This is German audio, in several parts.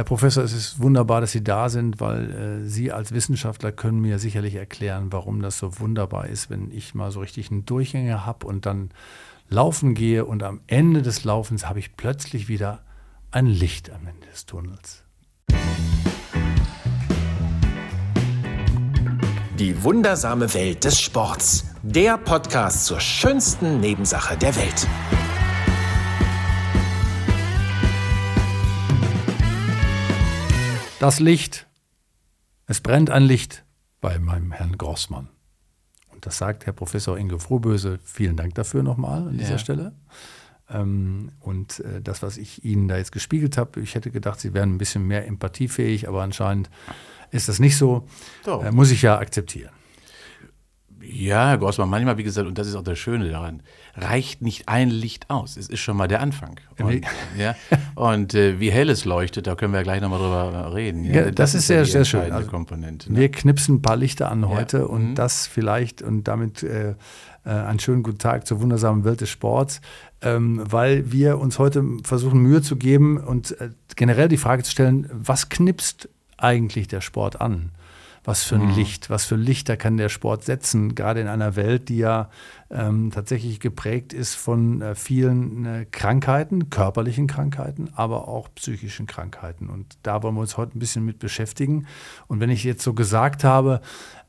Herr Professor, es ist wunderbar, dass Sie da sind, weil äh, Sie als Wissenschaftler können mir sicherlich erklären, warum das so wunderbar ist, wenn ich mal so richtig einen Durchhänger habe und dann laufen gehe und am Ende des Laufens habe ich plötzlich wieder ein Licht am Ende des Tunnels. Die wundersame Welt des Sports. Der Podcast zur schönsten Nebensache der Welt. Das Licht. Es brennt ein Licht bei meinem Herrn Grossmann. Und das sagt Herr Professor Inge Frohböse. Vielen Dank dafür nochmal an dieser ja. Stelle. Ähm, und äh, das, was ich Ihnen da jetzt gespiegelt habe, ich hätte gedacht, Sie wären ein bisschen mehr empathiefähig, aber anscheinend ist das nicht so. Äh, muss ich ja akzeptieren. Ja, Herr Grossmann, manchmal, wie gesagt, und das ist auch das Schöne daran, reicht nicht ein Licht aus. Es ist schon mal der Anfang. Und, ja, und äh, wie hell es leuchtet, da können wir gleich nochmal drüber reden. Ja, ja das, das, ist sehr, sehr schön. Also, Komponente. Ne? Wir knipsen ein paar Lichter an heute ja. und mhm. das vielleicht und damit äh, äh, einen schönen guten Tag zur wundersamen Welt des Sports, ähm, weil wir uns heute versuchen, Mühe zu geben und äh, generell die Frage zu stellen, was knipst eigentlich der Sport an? Was für ein mhm. Licht, was für Lichter kann der Sport setzen, gerade in einer Welt, die ja ähm, tatsächlich geprägt ist von äh, vielen äh, Krankheiten, körperlichen Krankheiten, aber auch psychischen Krankheiten. Und da wollen wir uns heute ein bisschen mit beschäftigen. Und wenn ich jetzt so gesagt habe,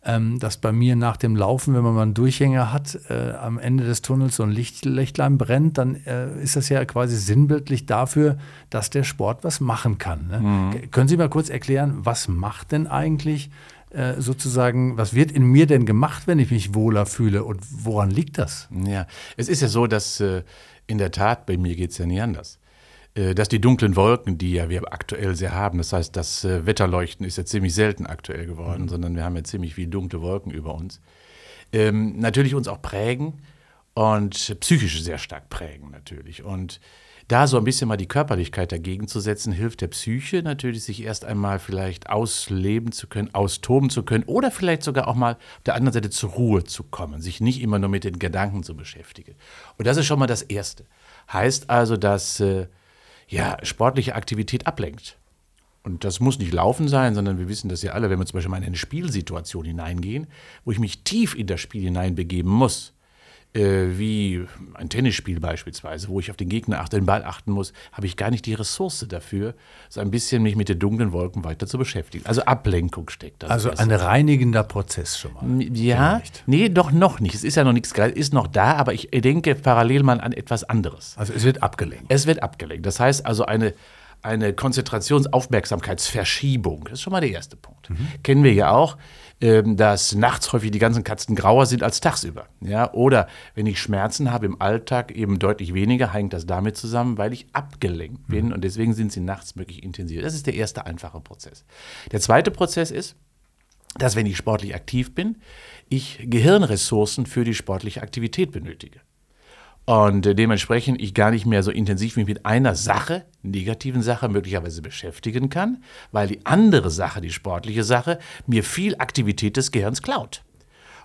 ähm, dass bei mir nach dem Laufen, wenn man mal einen Durchhänger hat, äh, am Ende des Tunnels so ein Licht, Lichtlein brennt, dann äh, ist das ja quasi sinnbildlich dafür, dass der Sport was machen kann. Ne? Mhm. Können Sie mal kurz erklären, was macht denn eigentlich äh, sozusagen, was wird in mir denn gemacht, wenn ich mich wohler fühle und woran liegt das? Ja, es ist ja so, dass äh, in der Tat, bei mir geht es ja nie anders, äh, dass die dunklen Wolken, die ja wir aktuell sehr haben, das heißt, das Wetterleuchten ist ja ziemlich selten aktuell geworden, mhm. sondern wir haben ja ziemlich viele dunkle Wolken über uns, ähm, natürlich uns auch prägen und psychisch sehr stark prägen natürlich und da so ein bisschen mal die Körperlichkeit dagegen zu setzen, hilft der Psyche natürlich, sich erst einmal vielleicht ausleben zu können, austoben zu können oder vielleicht sogar auch mal auf der anderen Seite zur Ruhe zu kommen, sich nicht immer nur mit den Gedanken zu beschäftigen. Und das ist schon mal das Erste. Heißt also, dass äh, ja, sportliche Aktivität ablenkt. Und das muss nicht Laufen sein, sondern wir wissen das ja alle, wenn wir zum Beispiel mal in eine Spielsituation hineingehen, wo ich mich tief in das Spiel hineinbegeben muss, wie ein Tennisspiel beispielsweise, wo ich auf den Gegner achte, den Ball achten muss, habe ich gar nicht die Ressource dafür, so ein bisschen mich mit den dunklen Wolken weiter zu beschäftigen. Also Ablenkung steckt da. Also ein reinigender Prozess schon mal. Ja, Vielleicht. nee, doch noch nicht. Es ist ja noch nichts, ist noch da, aber ich denke parallel mal an etwas anderes. Also es wird abgelenkt. Es wird abgelenkt. Das heißt also eine eine Konzentrationsaufmerksamkeitsverschiebung. Das ist schon mal der erste Punkt. Mhm. Kennen wir ja auch. Ähm, dass nachts häufig die ganzen Katzen grauer sind als tagsüber. Ja? Oder wenn ich Schmerzen habe im Alltag eben deutlich weniger, hängt das damit zusammen, weil ich abgelenkt bin mhm. und deswegen sind sie nachts wirklich intensiver. Das ist der erste einfache Prozess. Der zweite Prozess ist, dass wenn ich sportlich aktiv bin, ich Gehirnressourcen für die sportliche Aktivität benötige. Und äh, dementsprechend ich gar nicht mehr so intensiv mich mit einer Sache, negativen Sache möglicherweise beschäftigen kann, weil die andere Sache, die sportliche Sache, mir viel Aktivität des Gehirns klaut.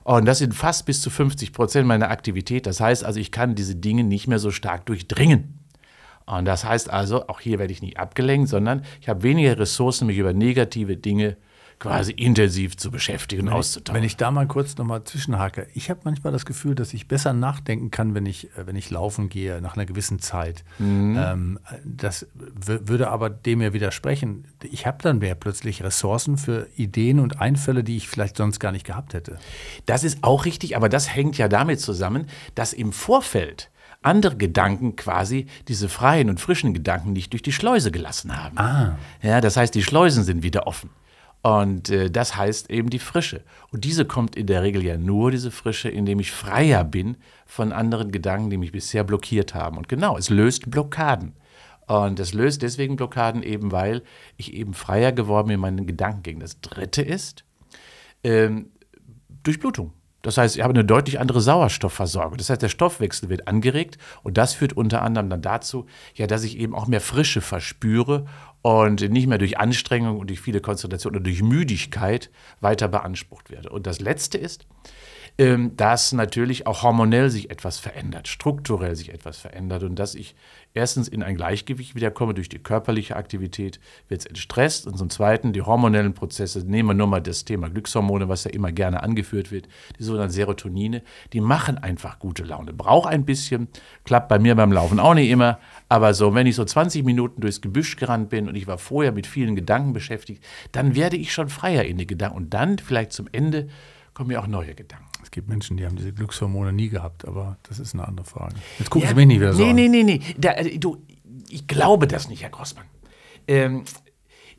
Und das sind fast bis zu 50 Prozent meiner Aktivität. Das heißt also, ich kann diese Dinge nicht mehr so stark durchdringen. Und das heißt also, auch hier werde ich nicht abgelenkt, sondern ich habe weniger Ressourcen, mich über negative Dinge quasi intensiv zu beschäftigen, wenn auszutauschen. wenn ich da mal kurz nochmal zwischenhake, ich habe manchmal das Gefühl, dass ich besser nachdenken kann, wenn ich, äh, wenn ich laufen gehe nach einer gewissen Zeit. Mhm. Ähm, das würde aber dem ja widersprechen. Ich habe dann mehr plötzlich Ressourcen für Ideen und Einfälle, die ich vielleicht sonst gar nicht gehabt hätte. Das ist auch richtig, aber das hängt ja damit zusammen, dass im Vorfeld andere Gedanken quasi diese freien und frischen Gedanken nicht durch die Schleuse gelassen haben. Ah. Ja, das heißt, die Schleusen sind wieder offen. Und äh, das heißt eben die Frische. Und diese kommt in der Regel ja nur, diese Frische, indem ich freier bin von anderen Gedanken, die mich bisher blockiert haben. Und genau, es löst Blockaden. Und es löst deswegen Blockaden eben, weil ich eben freier geworden bin in meinen Gedankengängen. Das dritte ist ähm, Durchblutung. Das heißt, ich habe eine deutlich andere Sauerstoffversorgung. Das heißt, der Stoffwechsel wird angeregt und das führt unter anderem dann dazu, ja, dass ich eben auch mehr Frische verspüre und nicht mehr durch Anstrengung und durch viele Konzentrationen oder durch Müdigkeit weiter beansprucht werde. Und das Letzte ist, dass natürlich auch hormonell sich etwas verändert, strukturell sich etwas verändert und dass ich erstens in ein Gleichgewicht wiederkomme durch die körperliche Aktivität, wird es entstresst und zum Zweiten die hormonellen Prozesse, nehmen wir nur mal das Thema Glückshormone, was ja immer gerne angeführt wird, die sogenannten Serotonine, die machen einfach gute Laune. Braucht ein bisschen, klappt bei mir beim Laufen auch nicht immer, aber so, wenn ich so 20 Minuten durchs Gebüsch gerannt bin und ich war vorher mit vielen Gedanken beschäftigt, dann werde ich schon freier in den Gedanken und dann vielleicht zum Ende kommen mir auch neue Gedanken. Es gibt Menschen, die haben diese Glückshormone nie gehabt, aber das ist eine andere Frage. Jetzt gucken ja, Sie mich nicht wieder so nee, an. Nee, nee, nee, da, äh, du, ich glaube das nicht, Herr Grossmann. Ähm,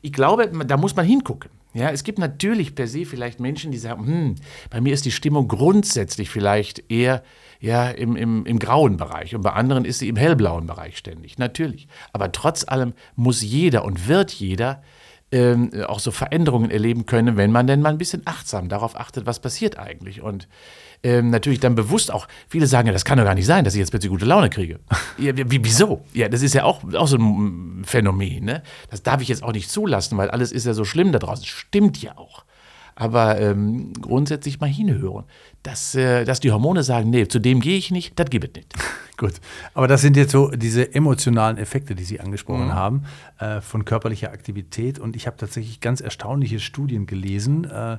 ich glaube, da muss man hingucken. Ja, es gibt natürlich per se vielleicht Menschen, die sagen, hm, bei mir ist die Stimmung grundsätzlich vielleicht eher ja, im, im, im grauen Bereich und bei anderen ist sie im hellblauen Bereich ständig. Natürlich. Aber trotz allem muss jeder und wird jeder ähm, auch so Veränderungen erleben können, wenn man denn mal ein bisschen achtsam darauf achtet, was passiert eigentlich. Und ähm, natürlich dann bewusst auch, viele sagen ja, das kann doch gar nicht sein, dass ich jetzt plötzlich gute Laune kriege. ja, wie, wieso? Ja, das ist ja auch, auch so ein Phänomen. Ne? Das darf ich jetzt auch nicht zulassen, weil alles ist ja so schlimm da draußen. Stimmt ja auch. Aber ähm, grundsätzlich mal hinhören. Dass, äh, dass die Hormone sagen, nee, zu dem gehe ich nicht, das gibt es nicht. Gut, aber das sind jetzt so diese emotionalen Effekte, die Sie angesprochen mhm. haben, äh, von körperlicher Aktivität. Und ich habe tatsächlich ganz erstaunliche Studien gelesen, äh,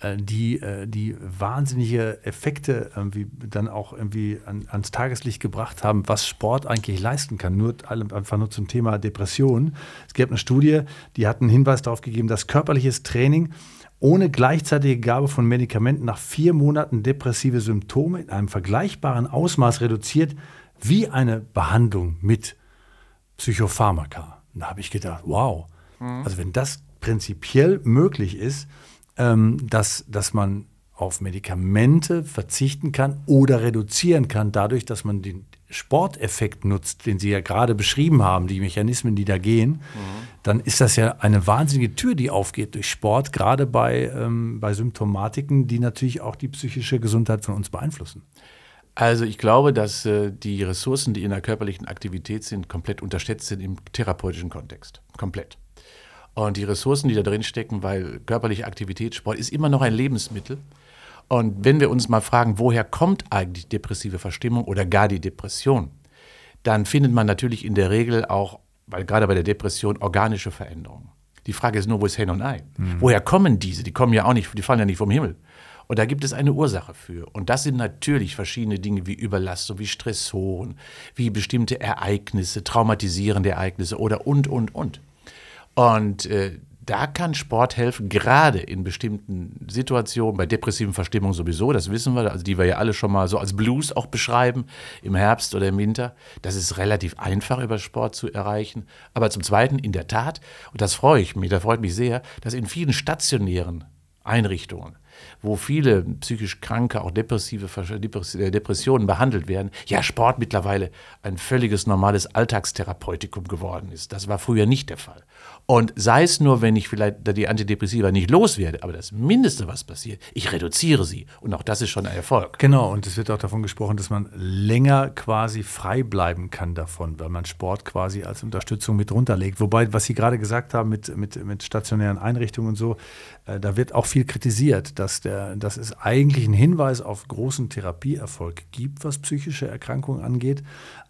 äh die, äh, die wahnsinnige Effekte irgendwie dann auch irgendwie an, ans Tageslicht gebracht haben, was Sport eigentlich leisten kann. Nur einfach nur zum Thema Depression. Es gab eine Studie, die hat einen Hinweis darauf gegeben, dass körperliches Training ohne gleichzeitige Gabe von Medikamenten nach vier Monaten depressive Symptome in einem vergleichbaren Ausmaß reduziert wie eine Behandlung mit Psychopharmaka. da habe ich gedacht, wow, mhm. also wenn das prinzipiell möglich ist, ähm, dass, dass man auf Medikamente verzichten kann oder reduzieren kann, dadurch, dass man den Sporteffekt nutzt, den Sie ja gerade beschrieben haben, die Mechanismen, die da gehen, mhm. dann ist das ja eine wahnsinnige Tür, die aufgeht durch Sport, gerade bei, ähm, bei Symptomatiken, die natürlich auch die psychische Gesundheit von uns beeinflussen. Also ich glaube, dass äh, die Ressourcen, die in der körperlichen Aktivität sind, komplett unterschätzt sind im therapeutischen Kontext. Komplett. Und die Ressourcen, die da drin stecken, weil körperliche Aktivität, Sport ist immer noch ein Lebensmittel. Und wenn wir uns mal fragen, woher kommt eigentlich depressive Verstimmung oder gar die Depression, dann findet man natürlich in der Regel auch, weil gerade bei der Depression, organische Veränderungen. Die Frage ist nur, wo ist Hen und Ei? Mhm. Woher kommen diese? Die kommen ja auch nicht, die fallen ja nicht vom Himmel. Und da gibt es eine Ursache für. Und das sind natürlich verschiedene Dinge wie Überlastung, wie Stressoren, wie bestimmte Ereignisse, traumatisierende Ereignisse oder und, und, und. Und äh, da kann Sport helfen, gerade in bestimmten Situationen, bei depressiven Verstimmungen sowieso, das wissen wir, also die wir ja alle schon mal so als Blues auch beschreiben, im Herbst oder im Winter. Das ist relativ einfach über Sport zu erreichen. Aber zum Zweiten, in der Tat, und das freue ich mich, da freut mich sehr, dass in vielen stationären Einrichtungen wo viele psychisch Kranke, auch depressive äh, Depressionen behandelt werden, ja Sport mittlerweile ein völliges normales Alltagstherapeutikum geworden ist. Das war früher nicht der Fall. Und sei es nur, wenn ich vielleicht die Antidepressiva nicht loswerde, aber das Mindeste, was passiert, ich reduziere sie. Und auch das ist schon ein Erfolg. Genau, und es wird auch davon gesprochen, dass man länger quasi frei bleiben kann davon, weil man Sport quasi als Unterstützung mit runterlegt. Wobei, was Sie gerade gesagt haben mit, mit, mit stationären Einrichtungen und so, äh, da wird auch viel kritisiert, dass, der, dass es eigentlich einen Hinweis auf großen Therapieerfolg gibt, was psychische Erkrankungen angeht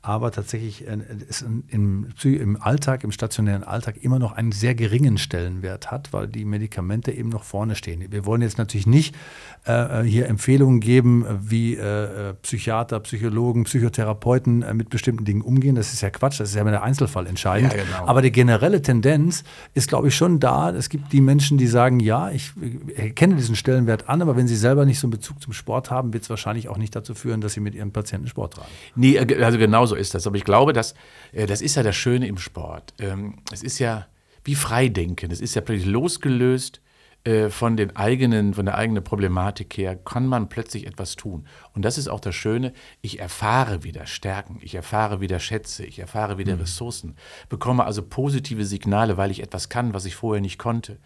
aber tatsächlich äh, es im, im Alltag, im stationären Alltag immer noch einen sehr geringen Stellenwert hat, weil die Medikamente eben noch vorne stehen. Wir wollen jetzt natürlich nicht äh, hier Empfehlungen geben, wie äh, Psychiater, Psychologen, Psychotherapeuten äh, mit bestimmten Dingen umgehen. Das ist ja Quatsch, das ist ja immer der Einzelfall entscheidend. Ja, genau. Aber die generelle Tendenz ist, glaube ich, schon da. Es gibt die Menschen, die sagen, ja, ich erkenne diesen Stellenwert an, aber wenn sie selber nicht so einen Bezug zum Sport haben, wird es wahrscheinlich auch nicht dazu führen, dass sie mit ihren Patienten Sport treiben. Nee, äh, also genauso ist das. Aber ich glaube, dass, äh, das ist ja das Schöne im Sport. Ähm, es ist ja wie Freidenken. Es ist ja plötzlich losgelöst äh, von, den eigenen, von der eigenen Problematik her, kann man plötzlich etwas tun. Und das ist auch das Schöne. Ich erfahre wieder Stärken, ich erfahre wieder Schätze, ich erfahre wieder mhm. Ressourcen, bekomme also positive Signale, weil ich etwas kann, was ich vorher nicht konnte.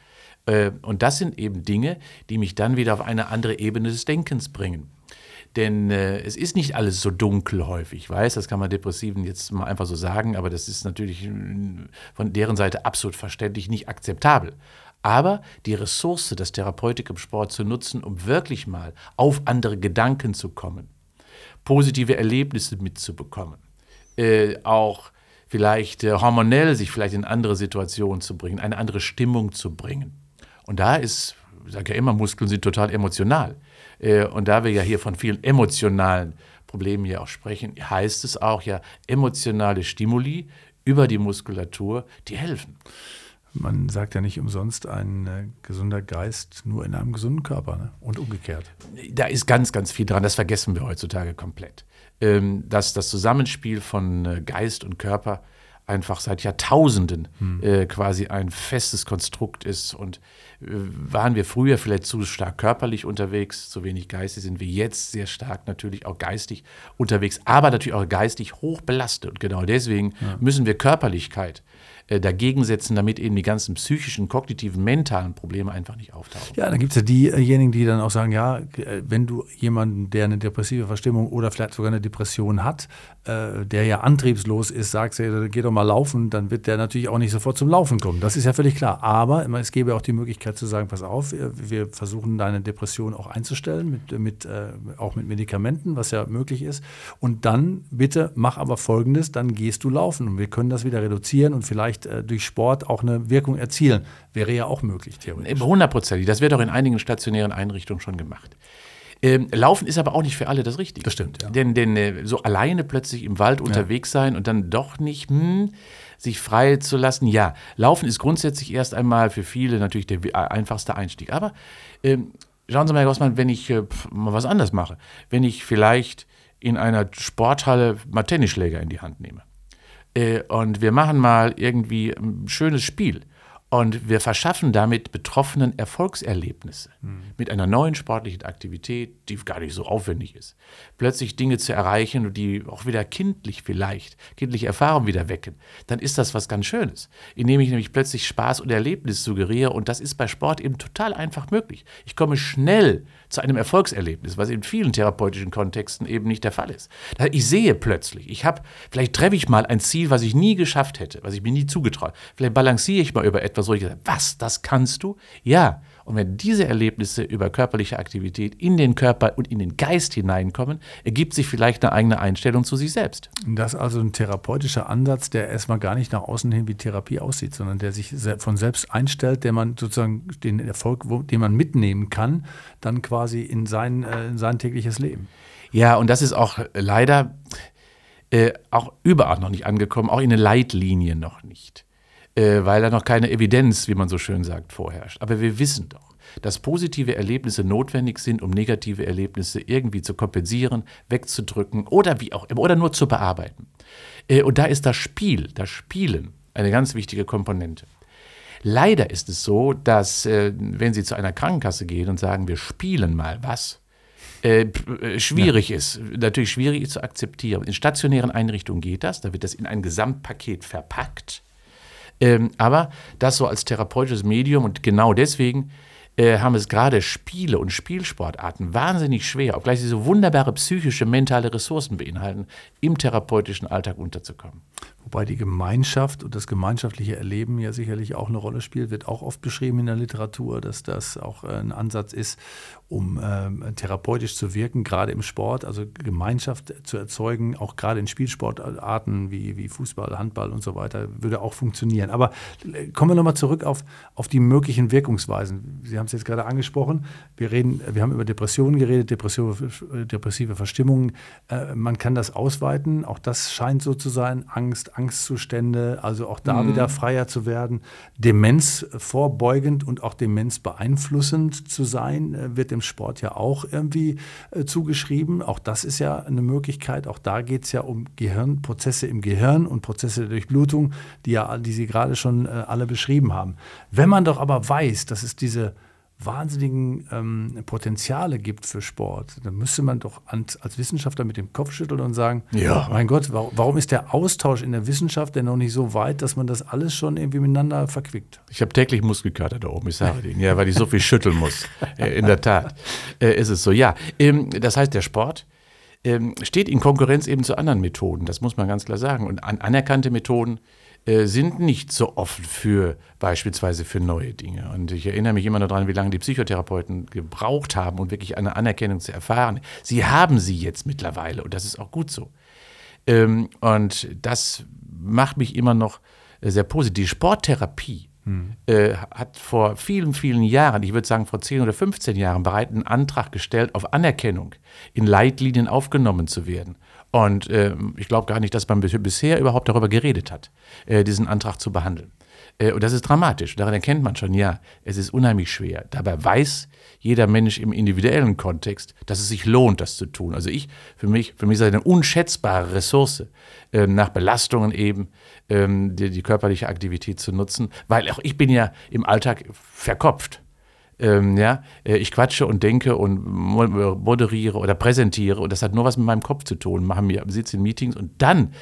Äh, und das sind eben Dinge, die mich dann wieder auf eine andere Ebene des Denkens bringen. Denn äh, es ist nicht alles so dunkel häufig. Ich weiß, das kann man Depressiven jetzt mal einfach so sagen, aber das ist natürlich äh, von deren Seite absolut verständlich nicht akzeptabel. aber die Ressource des Therapeutik im Sport zu nutzen, um wirklich mal auf andere Gedanken zu kommen, positive Erlebnisse mitzubekommen, äh, auch vielleicht äh, hormonell sich vielleicht in andere Situationen zu bringen, eine andere Stimmung zu bringen. Und da ist, sage ja immer, Muskeln sind total emotional. Äh, und da wir ja hier von vielen emotionalen Problemen hier auch sprechen, heißt es auch ja emotionale Stimuli über die Muskulatur, die helfen. Man sagt ja nicht umsonst, ein äh, gesunder Geist nur in einem gesunden Körper ne? und umgekehrt. Da ist ganz, ganz viel dran, das vergessen wir heutzutage komplett. Ähm, dass das Zusammenspiel von äh, Geist und Körper einfach seit Jahrtausenden hm. äh, quasi ein festes Konstrukt ist. Und äh, waren wir früher vielleicht zu stark körperlich unterwegs, zu wenig geistig, sind wir jetzt sehr stark natürlich auch geistig unterwegs, aber natürlich auch geistig hoch belastet. Und genau deswegen ja. müssen wir Körperlichkeit äh, dagegen setzen, damit eben die ganzen psychischen, kognitiven, mentalen Probleme einfach nicht auftauchen. Ja, dann gibt es ja diejenigen, die dann auch sagen, ja, äh, wenn du jemanden, der eine depressive Verstimmung oder vielleicht sogar eine Depression hat, äh, der ja antriebslos ist, sagst du, geh doch mal laufen, dann wird der natürlich auch nicht sofort zum Laufen kommen. Das ist ja völlig klar. Aber es gäbe auch die Möglichkeit zu sagen, pass auf, wir versuchen deine Depression auch einzustellen, mit, mit, auch mit Medikamenten, was ja möglich ist. Und dann bitte mach aber Folgendes, dann gehst du laufen und wir können das wieder reduzieren und vielleicht vielleicht äh, durch Sport auch eine Wirkung erzielen. Wäre ja auch möglich, theoretisch. Hundertprozentig. Das wird auch in einigen stationären Einrichtungen schon gemacht. Ähm, Laufen ist aber auch nicht für alle das Richtige. Das stimmt, ja. Denn, denn äh, so alleine plötzlich im Wald unterwegs sein und dann doch nicht hm, sich frei zu lassen, ja, Laufen ist grundsätzlich erst einmal für viele natürlich der äh, einfachste Einstieg. Aber ähm, schauen Sie mal, Herr Gossmann, wenn ich äh, mal was anders mache, wenn ich vielleicht in einer Sporthalle mal Tennisschläger in die Hand nehme äh, und wir machen mal irgendwie ein schönes Spiel. Und wir verschaffen damit Betroffenen Erfolgserlebnisse mhm. mit einer neuen sportlichen Aktivität, die gar nicht so aufwendig ist. Plötzlich Dinge zu erreichen, die auch wieder kindlich vielleicht, kindliche Erfahrungen wieder wecken, dann ist das was ganz Schönes. Indem ich nämlich plötzlich Spaß und Erlebnis suggeriere und das ist bei Sport eben total einfach möglich. Ich komme schnell zu einem Erfolgserlebnis, was in vielen therapeutischen Kontexten eben nicht der Fall ist. Ich sehe plötzlich, ich habe, vielleicht treffe ich mal ein Ziel, was ich nie geschafft hätte, was ich mir nie zugetraut. Vielleicht balanciere ich mal über etwas, ich sage, was, das kannst du? Ja. Und wenn diese Erlebnisse über körperliche Aktivität in den Körper und in den Geist hineinkommen, ergibt sich vielleicht eine eigene Einstellung zu sich selbst. Das ist also ein therapeutischer Ansatz, der erstmal gar nicht nach außen hin wie Therapie aussieht, sondern der sich von selbst einstellt, der man sozusagen den Erfolg, den man mitnehmen kann, dann quasi in sein, äh, in sein tägliches Leben. Ja, und das ist auch leider äh, auch überall noch nicht angekommen, auch in den Leitlinien noch nicht äh, weil da noch keine Evidenz, wie man so schön sagt, vorherrscht. Aber wir wissen doch, dass positive Erlebnisse notwendig sind, um negative Erlebnisse irgendwie zu kompensieren, wegzudrücken oder wie auch immer, oder nur zu bearbeiten. Äh, und da ist das Spiel, das Spielen eine ganz wichtige Komponente. Leider ist es so, dass äh, wenn Sie zu einer Krankenkasse gehen und sagen, wir spielen mal was, äh, schwierig ja. ist, natürlich schwierig zu akzeptieren. In stationären Einrichtungen geht das, da wird das in ein Gesamtpaket verpackt. Ähm, aber das so als therapeutisches Medium und genau deswegen äh, haben es gerade Spiele und Spielsportarten wahnsinnig schwer, obgleich sie so wunderbare psychische, mentale Ressourcen beinhalten, im therapeutischen Alltag unterzukommen. Wobei die Gemeinschaft und das gemeinschaftliche Erleben ja sicherlich auch eine Rolle spielt, wird auch oft beschrieben in der Literatur, dass das auch äh, ein Ansatz ist, um ähm, therapeutisch zu wirken, gerade im Sport, also Gemeinschaft zu erzeugen, auch gerade in Spielsportarten wie, wie Fußball, Handball und so weiter, würde auch funktionieren. Aber äh, kommen wir nochmal zurück auf, auf die möglichen Wirkungsweisen. Sie haben es jetzt gerade angesprochen. Wir, reden, wir haben über Depressionen geredet, depressive, depressive Verstimmungen. Äh, man kann das ausweiten, auch das scheint so zu sein. Angst, Angstzustände, also auch da mhm. wieder freier zu werden. Demenz vorbeugend und auch Demenz beeinflussend zu sein, äh, wird im dem Sport ja auch irgendwie äh, zugeschrieben. Auch das ist ja eine Möglichkeit. Auch da geht es ja um Gehirnprozesse im Gehirn und Prozesse der Durchblutung, die ja, die Sie gerade schon äh, alle beschrieben haben. Wenn man doch aber weiß, dass es diese wahnsinnigen ähm, Potenziale gibt für Sport, dann müsste man doch als, Wissenschaftler mit dem Kopf schütteln und sagen, ja. mein Gott, warum, ist der Austausch in der Wissenschaft denn noch nicht so weit, dass man das alles schon irgendwie miteinander verquickt? Ich habe täglich Muskelkater da oben, ich sage Ihnen, ja, weil ich so viel schütteln muss. In der Tat äh, ist es so. Ja, ähm, das heißt, der Sport ähm, steht in Konkurrenz eben zu anderen Methoden, das muss man ganz klar sagen. Und an, anerkannte Methoden äh, sind nicht so offen für beispielsweise für neue Dinge. Und ich erinnere mich immer noch daran, wie lange die Psychotherapeuten gebraucht haben, um wirklich eine Anerkennung zu erfahren. Sie haben sie jetzt mittlerweile und das ist auch gut so. Ähm, und das macht mich immer noch sehr positiv. Die Sporttherapie hm. äh, hat vor vielen, vielen Jahren, ich würde sagen vor 10 oder 15 Jahren, bereits einen Antrag gestellt, auf Anerkennung in Leitlinien aufgenommen zu werden. Und äh, ich glaube gar nicht, dass man bisher überhaupt darüber geredet hat, äh, diesen Antrag zu behandeln. Äh, und das ist dramatisch. Daran erkennt man schon, ja, es ist unheimlich schwer. Dabei weiß jeder Mensch im individuellen Kontext, dass es sich lohnt, das zu tun. Also ich, für mich, für mich ist das eine unschätzbare Ressource, ähm, nach Belastungen eben ähm, die, die körperliche Aktivität zu nutzen, weil auch ich bin ja im Alltag verkopft. Ähm, ja, äh, ich quatsche und denke und moderiere oder präsentiere und das hat nur was mit meinem Kopf zu tun. Machen mir sitze in Meetings und dann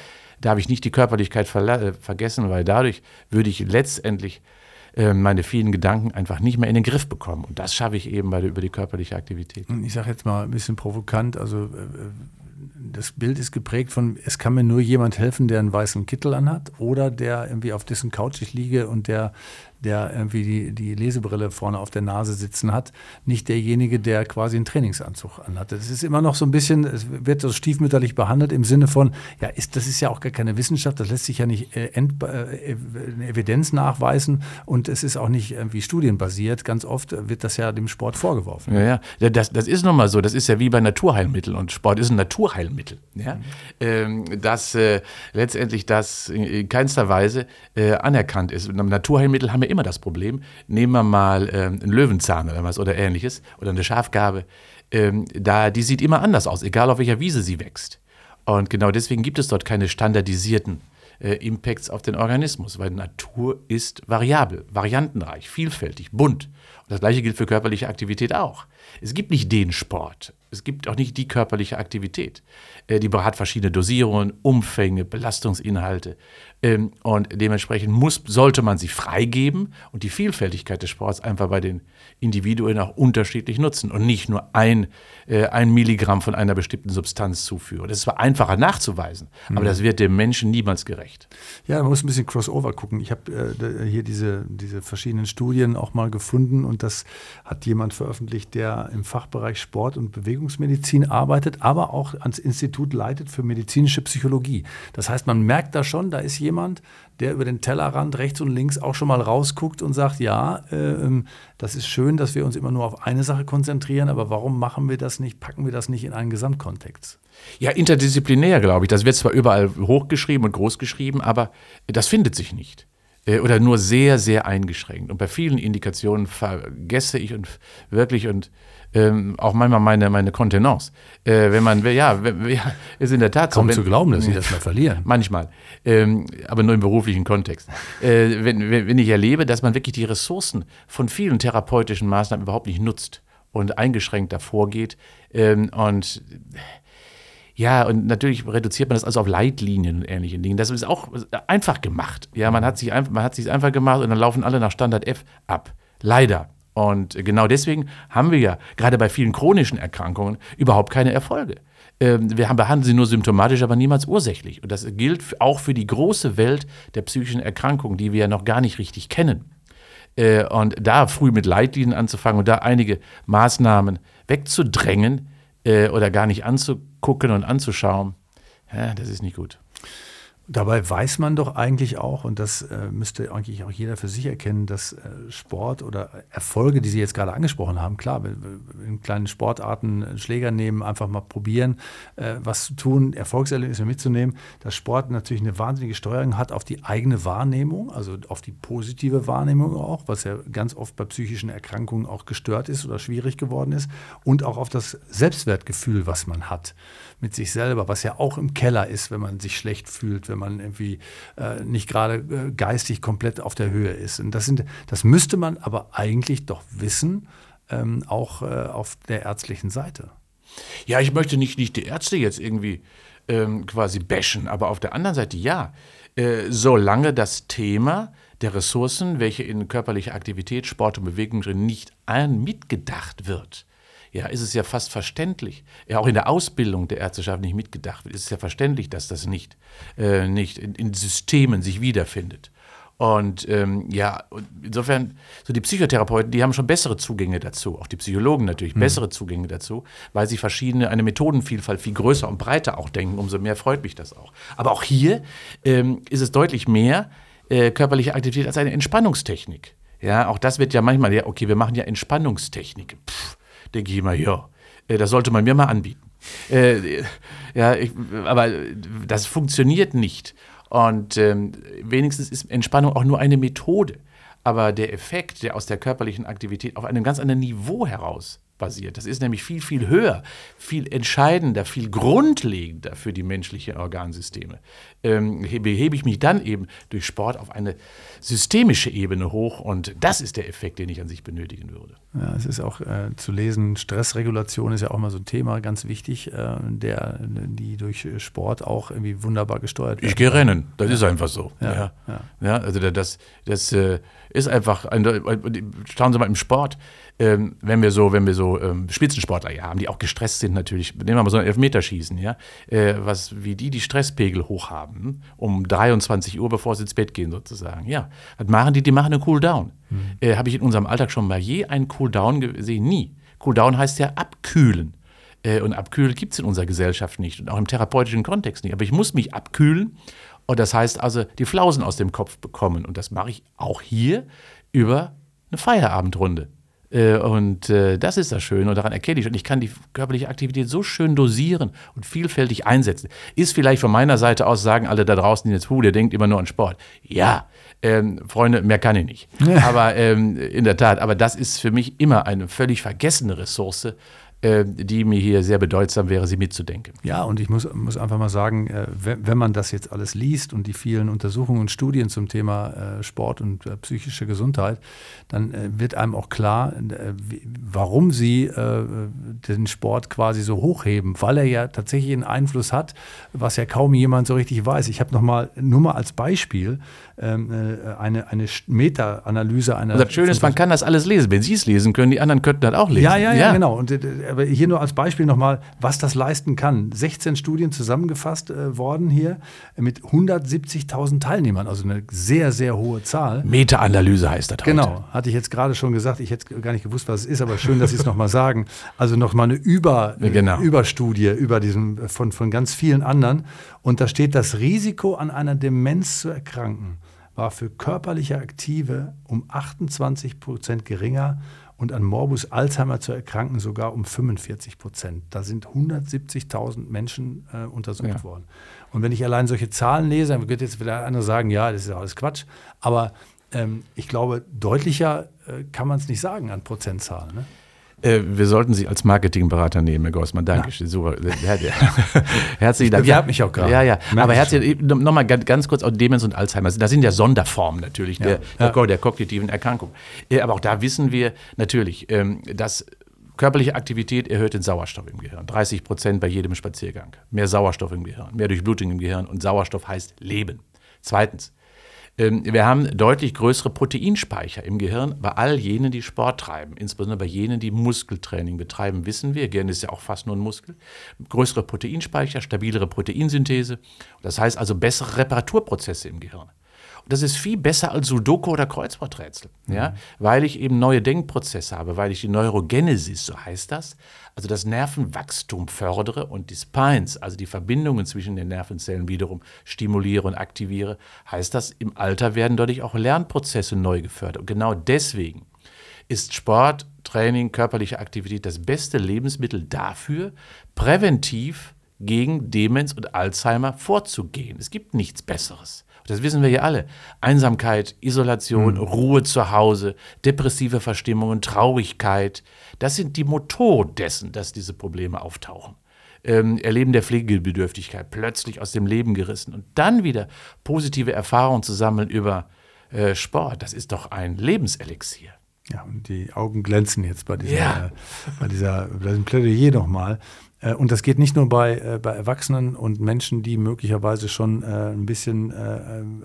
darf ich nicht die Körperlichkeit äh, vergessen, weil dadurch würde ich letztendlich äh, meine vielen Gedanken einfach nicht mehr in den Griff bekommen. Und das schaffe ich eben bei, über die körperliche Aktivität. Ich sage jetzt mal ein bisschen provokant, also das Bild ist geprägt von, es kann mir nur jemand helfen, der einen weißen Kittel anhat oder der irgendwie auf dessen Couch ich liege und der der irgendwie die, die Lesebrille vorne auf der Nase sitzen hat, nicht derjenige, der quasi einen Trainingsanzug anhat. Das ist immer noch so ein bisschen, es wird so stiefmütterlich behandelt im Sinne von, ja, ist, das ist ja auch gar keine Wissenschaft, das lässt sich ja nicht äh, End, äh, Evidenz nachweisen und es ist auch nicht irgendwie studienbasiert. Ganz oft wird das ja dem Sport vorgeworfen. Ja, ja. Das, das ist nun mal so, das ist ja wie bei Naturheilmitteln und Sport ist ein Naturheilmittel. Ja? Mhm. Ähm, dass äh, letztendlich das in keinster Weise äh, anerkannt ist. Naturheilmittel haben immer das Problem. Nehmen wir mal ähm, einen Löwenzahn oder was oder ähnliches oder eine Schafgabe. Ähm, da, die sieht immer anders aus, egal auf welcher Wiese sie wächst. Und genau deswegen gibt es dort keine standardisierten äh, Impacts auf den Organismus, weil Natur ist variabel, variantenreich, vielfältig, bunt. Und das gleiche gilt für körperliche Aktivität auch. Es gibt nicht den Sport, es gibt auch nicht die körperliche Aktivität. Äh, die hat verschiedene Dosierungen, Umfänge, Belastungsinhalte. Ähm, und dementsprechend muss, sollte man sie freigeben und die Vielfältigkeit des Sports einfach bei den Individuen auch unterschiedlich nutzen und nicht nur ein, äh, ein Milligramm von einer bestimmten Substanz zuführen. Das ist zwar einfacher nachzuweisen, mhm. aber das wird dem Menschen niemals gerecht. Ja, man muss ein bisschen Crossover gucken. Ich habe äh, hier diese, diese verschiedenen Studien auch mal gefunden und das hat jemand veröffentlicht, der im Fachbereich Sport und Bewegungsmedizin arbeitet, aber auch ans Institut leitet für medizinische Psychologie. Das heißt, man merkt da schon, da ist jemand, der über den Tellerrand rechts und links auch schon mal rausguckt und sagt, ja, äh, das ist schön, dass wir uns immer nur auf eine Sache konzentrieren, aber warum machen wir das nicht, packen wir das nicht in einen Gesamtkontext? Ja, interdisziplinär, glaube ich. Das wird zwar überall hochgeschrieben und großgeschrieben, aber das findet sich nicht äh, oder nur sehr, sehr eingeschränkt. Und bei vielen Indikationen vergesse ich und wirklich und ähm, auch manchmal meine, meine Kontenance. Äh, wenn man, ja, ja, ist in der Tat Kaum so. Kaum zu glauben, dass Sie das mal verlieren. Manchmal, ähm, aber nur im beruflichen Kontext. Äh, wenn, wenn ich erlebe, dass man wirklich die Ressourcen von vielen therapeutischen Maßnahmen überhaupt nicht nutzt und eingeschränkt davor geht ähm, und ja, und natürlich reduziert man das also auf Leitlinien und ähnliche Dinge. Das ist auch einfach gemacht. Ja, man hat sich einfach, man hat sich einfach gemacht und dann laufen alle nach Standard F ab. Leider. Und genau deswegen haben wir ja gerade bei vielen chronischen Erkrankungen überhaupt keine Erfolge. Ähm, wir behandeln sie nur symptomatisch, aber niemals ursächlich. Und das gilt auch für die große Welt der psychischen Erkrankungen, die wir ja noch gar nicht richtig kennen. Äh, und da früh mit Leitlinien anzufangen und da einige Maßnahmen wegzudrängen äh, oder gar nicht anzugucken und anzuschauen, das ist nicht gut. Dabei weiß man doch eigentlich auch, und das äh, müsste eigentlich auch jeder für sich erkennen, dass äh, Sport oder Erfolge, die Sie jetzt gerade angesprochen haben, klar, in kleinen Sportarten Schläger nehmen, einfach mal probieren, äh, was zu tun, Erfolgserlebnisse mitzunehmen, dass Sport natürlich eine wahnsinnige Steuerung hat auf die eigene Wahrnehmung, also auf die positive Wahrnehmung auch, was ja ganz oft bei psychischen Erkrankungen auch gestört ist oder schwierig geworden ist, und auch auf das Selbstwertgefühl, was man hat mit sich selber, was ja auch im Keller ist, wenn man sich schlecht fühlt, wenn man irgendwie äh, nicht gerade äh, geistig komplett auf der Höhe ist. Und das, sind, das müsste man aber eigentlich doch wissen, ähm, auch äh, auf der ärztlichen Seite. Ja, ich möchte nicht, nicht die Ärzte jetzt irgendwie ähm, quasi bashen, aber auf der anderen Seite ja. Äh, solange das Thema der Ressourcen, welche in körperliche Aktivität, Sport und Bewegung drin nicht mitgedacht wird, ja, ist es ja fast verständlich, ja auch in der Ausbildung der Ärzteschaft nicht mitgedacht wird, ist es ja verständlich, dass das nicht, äh, nicht in, in Systemen sich wiederfindet. Und ähm, ja, insofern, so die Psychotherapeuten, die haben schon bessere Zugänge dazu, auch die Psychologen natürlich mhm. bessere Zugänge dazu, weil sie verschiedene, eine Methodenvielfalt viel größer und breiter auch denken, umso mehr freut mich das auch. Aber auch hier ähm, ist es deutlich mehr äh, körperliche Aktivität als eine Entspannungstechnik. Ja, auch das wird ja manchmal, ja, okay, wir machen ja Entspannungstechnik. Pff, denke ich immer, ja, äh, das sollte man mir mal anbieten. Äh, ja, ich, aber das funktioniert nicht. Und ähm, wenigstens ist Entspannung auch nur eine Methode. Aber der Effekt, der aus der körperlichen Aktivität auf einem ganz anderen Niveau heraus basiert. Das ist nämlich viel, viel höher, viel entscheidender, viel grundlegender für die menschlichen Organsysteme. Ähm, hebe, hebe ich mich dann eben durch Sport auf eine systemische Ebene hoch und das ist der Effekt, den ich an sich benötigen würde. Ja, es ist auch äh, zu lesen, Stressregulation ist ja auch mal so ein Thema, ganz wichtig, äh, der, die durch Sport auch irgendwie wunderbar gesteuert wird. Ich gehe rennen, das ja. ist einfach so. Ja, ja. ja. ja also das, das äh, ist einfach, ein, schauen Sie mal im Sport, ähm, wenn wir so, wenn wir so ähm, Spitzensportler ja, haben, die auch gestresst sind natürlich, nehmen wir mal so ein Elfmeterschießen, ja, äh, was, wie die die Stresspegel hochhaben, um 23 Uhr, bevor sie ins Bett gehen sozusagen. Ja, was machen die? Die machen einen Cooldown. Mhm. Äh, Habe ich in unserem Alltag schon mal je einen Cooldown gesehen? Nie. Cooldown heißt ja abkühlen. Äh, und abkühlen gibt es in unserer Gesellschaft nicht und auch im therapeutischen Kontext nicht. Aber ich muss mich abkühlen. Und das heißt also, die Flausen aus dem Kopf bekommen. Und das mache ich auch hier über eine Feierabendrunde. Äh, und äh, das ist das Schöne und daran erkenne ich. Und ich kann die körperliche Aktivität so schön dosieren und vielfältig einsetzen. Ist vielleicht von meiner Seite aus, sagen alle da draußen, die jetzt, hu, der denkt immer nur an Sport. Ja, ähm, Freunde, mehr kann ich nicht. Ja. Aber ähm, in der Tat, aber das ist für mich immer eine völlig vergessene Ressource, die mir hier sehr bedeutsam wäre, sie mitzudenken. Ja, und ich muss, muss einfach mal sagen, äh, wenn, man das jetzt alles liest und die vielen Untersuchungen und Studien zum Thema äh, Sport und psychische Gesundheit, dann wird einem auch klar, warum sie den Sport quasi so hochheben, weil er ja tatsächlich einen Einfluss hat, was ja kaum jemand so richtig weiß. Ich habe noch mal, nur mal als Beispiel, ähm, eine, eine Meta-Analyse einer. das Schöne ist, man kann das alles lesen. Wenn Sie es lesen können, die anderen könnten das auch lesen. Ja, ja, ja, ja. genau. Und aber hier nur als Beispiel nochmal, was das leisten kann. 16 Studien zusammengefasst äh, worden hier mit 170.000 Teilnehmern, also eine sehr, sehr hohe Zahl. Meta-Analyse heißt das heute. Genau, hatte ich jetzt gerade schon gesagt. Ich hätte gar nicht gewusst, was es ist, aber schön, dass Sie es nochmal sagen. Also nochmal eine Über, genau. Überstudie über diesen, von, von ganz vielen anderen. Und da steht, das Risiko an einer Demenz zu erkranken war für körperliche Aktive um 28 Prozent geringer und an Morbus Alzheimer zu erkranken sogar um 45 Prozent. Da sind 170.000 Menschen äh, untersucht ja. worden. Und wenn ich allein solche Zahlen lese, dann wird jetzt vielleicht einer sagen, ja, das ist ja alles Quatsch. Aber ähm, ich glaube, deutlicher äh, kann man es nicht sagen an Prozentzahlen. Ne? Äh, wir sollten Sie als Marketingberater nehmen, Herr Gossmann. Dankeschön. Super. Herzlichen Dank. Ich mich auch gerade. Ja, ja. Aber herzlich, nochmal ganz kurz auch Demenz und Alzheimer. Das sind ja Sonderformen natürlich ja. Der, der, der, kognitiven Erkrankung. Äh, aber auch da wissen wir natürlich, ähm, dass Körperliche Aktivität erhöht den Sauerstoff im Gehirn. 30 Prozent bei jedem Spaziergang. Mehr Sauerstoff im Gehirn, mehr Durchblutung im Gehirn und Sauerstoff heißt Leben. Zweitens, wir haben deutlich größere Proteinspeicher im Gehirn bei all jenen, die Sport treiben. Insbesondere bei jenen, die Muskeltraining betreiben, wissen wir. Gehirn ist ja auch fast nur ein Muskel. Größere Proteinspeicher, stabilere Proteinsynthese. Das heißt also bessere Reparaturprozesse im Gehirn. Das ist viel besser als Sudoku oder Kreuzworträtsel, mhm. ja, weil ich eben neue Denkprozesse habe, weil ich die Neurogenesis, so heißt das, also das Nervenwachstum fördere und die Spines, also die Verbindungen zwischen den Nervenzellen wiederum stimuliere und aktiviere, heißt das, im Alter werden dadurch auch Lernprozesse neu gefördert. Und genau deswegen ist Sport, Training, körperliche Aktivität das beste Lebensmittel dafür, präventiv gegen Demenz und Alzheimer vorzugehen. Es gibt nichts Besseres. Das wissen wir ja alle. Einsamkeit, Isolation, mhm. Ruhe zu Hause, depressive Verstimmungen, Traurigkeit, das sind die Motoren dessen, dass diese Probleme auftauchen. Ähm, Erleben der Pflegebedürftigkeit, plötzlich aus dem Leben gerissen und dann wieder positive Erfahrungen zu sammeln über äh, Sport, das ist doch ein Lebenselixier. Ja, und die Augen glänzen jetzt bei, dieser, ja. bei, dieser, bei diesem Plädoyer nochmal. Äh, und das geht nicht nur bei, äh, bei Erwachsenen und Menschen, die möglicherweise schon äh, ein bisschen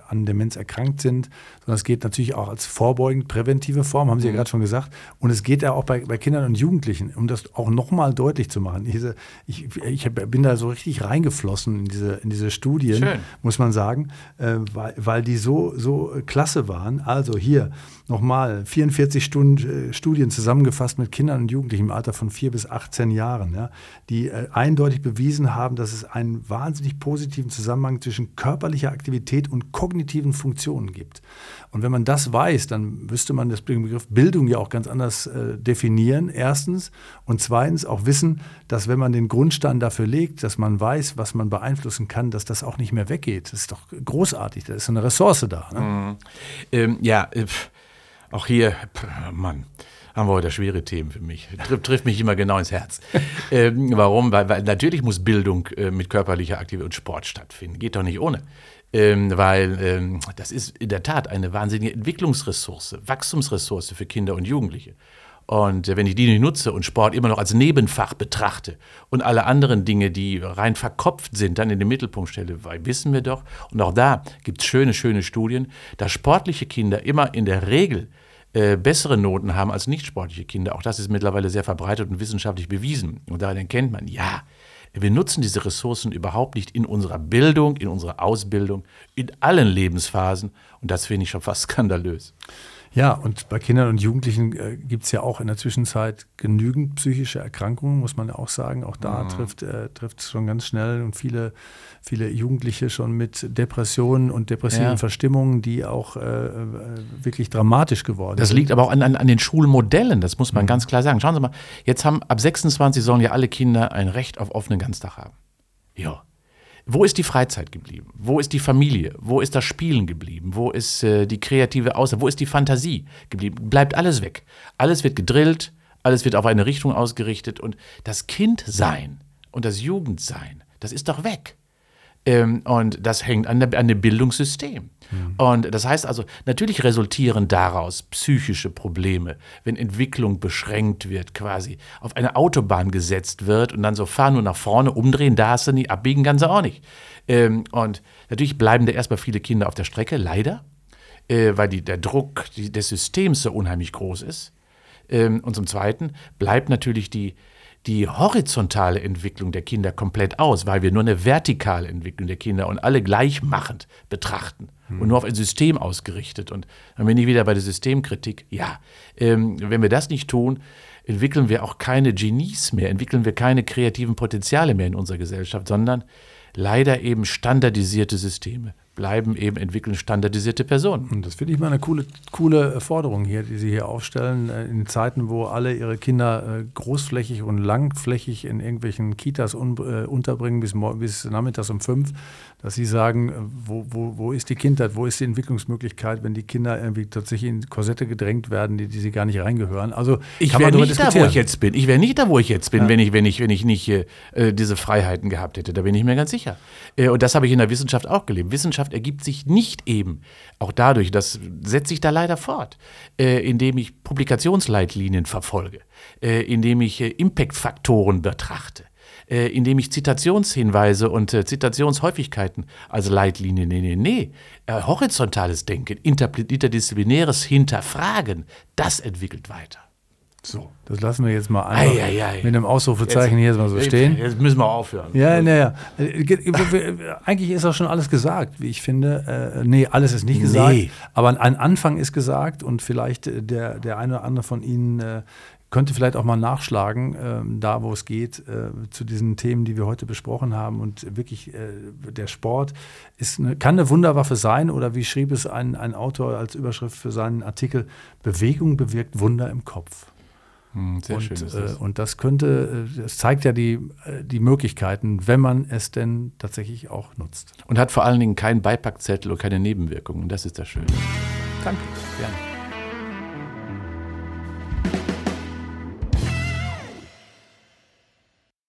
an Demenz erkrankt sind, sondern es geht natürlich auch als vorbeugend präventive Form, haben Sie mhm. ja gerade schon gesagt. Und es geht ja auch bei, bei Kindern und Jugendlichen, um das auch nochmal deutlich zu machen. Diese, ich, ich bin da so richtig reingeflossen in diese, in diese Studien, Schön. muss man sagen, weil, weil die so, so klasse waren. Also hier nochmal 44 Stunden Studien zusammengefasst mit Kindern und Jugendlichen im Alter von 4 bis 18 Jahren, ja, die äh, eindeutig bewiesen haben, dass es einen wahnsinnig positiven Zusammenhang zwischen körperlicher Aktivität und kognitiven Funktionen gibt. Und wenn man das weiß, dann müsste man das Begriff Bildung ja auch ganz anders äh, definieren, erstens. Und zweitens auch wissen, dass wenn man den Grundstein dafür legt, dass man weiß, was man beeinflussen kann, dass das auch nicht mehr weggeht. Das ist doch großartig, da ist eine Ressource da. Ne? Mhm. Ähm, ja, äh, auch hier, pff, Mann haben wir heute schwere Themen für mich. Trifft, trifft mich immer genau ins Herz. ähm, warum? Weil, weil, natürlich muss Bildung äh, mit körperlicher Aktivität und Sport stattfinden. Geht doch nicht ohne. Ähm, weil ähm, das ist in der Tat eine wahnsinnige Entwicklungsressource, Wachstumsressource für Kinder und Jugendliche. Und äh, wenn ich die nicht nutze und Sport immer noch als Nebenfach betrachte und alle anderen Dinge, die rein verkopft sind, dann in den Mittelpunkt stelle, weil wissen wir doch, und auch da gibt es schöne, schöne Studien, dass sportliche Kinder immer in der Regel äh, bessere Noten haben als nicht sportliche Kinder. Auch das ist mittlerweile sehr verbreitet und wissenschaftlich bewiesen. Und daran erkennt man, ja, wir nutzen diese Ressourcen überhaupt nicht in unserer Bildung, in unserer Ausbildung, in allen Lebensphasen. Und das finde ich schon fast skandalös. Ja, und bei Kindern und Jugendlichen äh, gibt es ja auch in der Zwischenzeit genügend psychische Erkrankungen, muss man ja auch sagen. Auch da mhm. trifft äh, es schon ganz schnell und viele, viele Jugendliche schon mit Depressionen und depressiven ja. Verstimmungen, die auch äh, äh wirklich dramatisch geworden das sind. Das liegt aber auch an, an, an, den Schulmodellen, das muss man mhm. ganz klar sagen. Schauen Sie mal, jetzt haben ab 26 sollen ja alle Kinder ein Recht auf offenen Ganztag haben. Ja, wo ist die Freizeit geblieben? Wo ist die Familie? Wo ist das Spielen geblieben? Wo ist äh, die kreative Außer? Wo ist die Fantasie geblieben? Bleibt alles weg. Alles wird gedrillt, alles wird auf eine Richtung ausgerichtet und das Kindsein und das Jugendsein, das ist doch weg. Ähm, und das hängt an, der, an dem Bildungssystem. Mhm. Und das heißt also, natürlich resultieren daraus psychische Probleme, wenn Entwicklung beschränkt wird, quasi auf eine Autobahn gesetzt wird und dann so fahren nur nach vorne, umdrehen, da hast du nicht, abbiegen kannst du auch nicht. Ähm, und natürlich bleiben da erstmal viele Kinder auf der Strecke, leider, äh, weil die, der Druck die, des Systems so unheimlich groß ist. Ähm, und zum Zweiten bleibt natürlich die, die horizontale Entwicklung der Kinder komplett aus, weil wir nur eine vertikale Entwicklung der Kinder und alle gleichmachend betrachten hm. und nur auf ein System ausgerichtet. Und dann bin ich wieder bei der Systemkritik. Ja, ähm, wenn wir das nicht tun, entwickeln wir auch keine Genies mehr, entwickeln wir keine kreativen Potenziale mehr in unserer Gesellschaft, sondern leider eben standardisierte Systeme bleiben eben entwickeln standardisierte Personen. Und das finde ich mal eine coole, coole Forderung hier, die Sie hier aufstellen. Äh, in Zeiten, wo alle ihre Kinder äh, großflächig und langflächig in irgendwelchen Kitas un, äh, unterbringen bis, bis nachmittags um fünf, dass Sie sagen, wo, wo, wo ist die Kindheit, wo ist die Entwicklungsmöglichkeit, wenn die Kinder irgendwie tatsächlich in Korsette gedrängt werden, die, die sie gar nicht reingehören. Also ich wäre nicht da, wo ich jetzt bin. Ich wäre nicht da, wo ich jetzt bin, ja. wenn, ich, wenn, ich, wenn ich nicht äh, diese Freiheiten gehabt hätte. Da bin ich mir ganz sicher. Äh, und das habe ich in der Wissenschaft auch gelebt. Wissenschaft Wissenschaft ergibt sich nicht eben, auch dadurch, das setzt sich da leider fort, äh, indem ich Publikationsleitlinien verfolge, äh, indem ich äh, Impact-Faktoren betrachte, äh, indem ich Zitationshinweise und äh, Zitationshäufigkeiten als Leitlinien nenne. Nee, äh, horizontales Denken, interdisziplinäres Hinterfragen, das entwickelt weiter. So, das lassen wir jetzt mal ein. mit einem Ausrufezeichen jetzt, hier mal so stehen. Jetzt müssen wir aufhören. Ja, naja. Eigentlich ist auch schon alles gesagt, wie ich finde. Äh, nee, alles ist nicht gesagt. Nee. Aber ein Anfang ist gesagt und vielleicht der, der eine oder andere von Ihnen äh, könnte vielleicht auch mal nachschlagen, äh, da wo es geht, äh, zu diesen Themen, die wir heute besprochen haben. Und wirklich, äh, der Sport ist eine, kann eine Wunderwaffe sein oder wie schrieb es ein, ein Autor als Überschrift für seinen Artikel, Bewegung bewirkt Wunder im Kopf. Hm, sehr und, schön das. Äh, und das könnte, äh, das zeigt ja die, äh, die Möglichkeiten, wenn man es denn tatsächlich auch nutzt. Und hat vor allen Dingen keinen Beipackzettel und keine Nebenwirkungen. Und das ist das Schöne. Danke, gerne.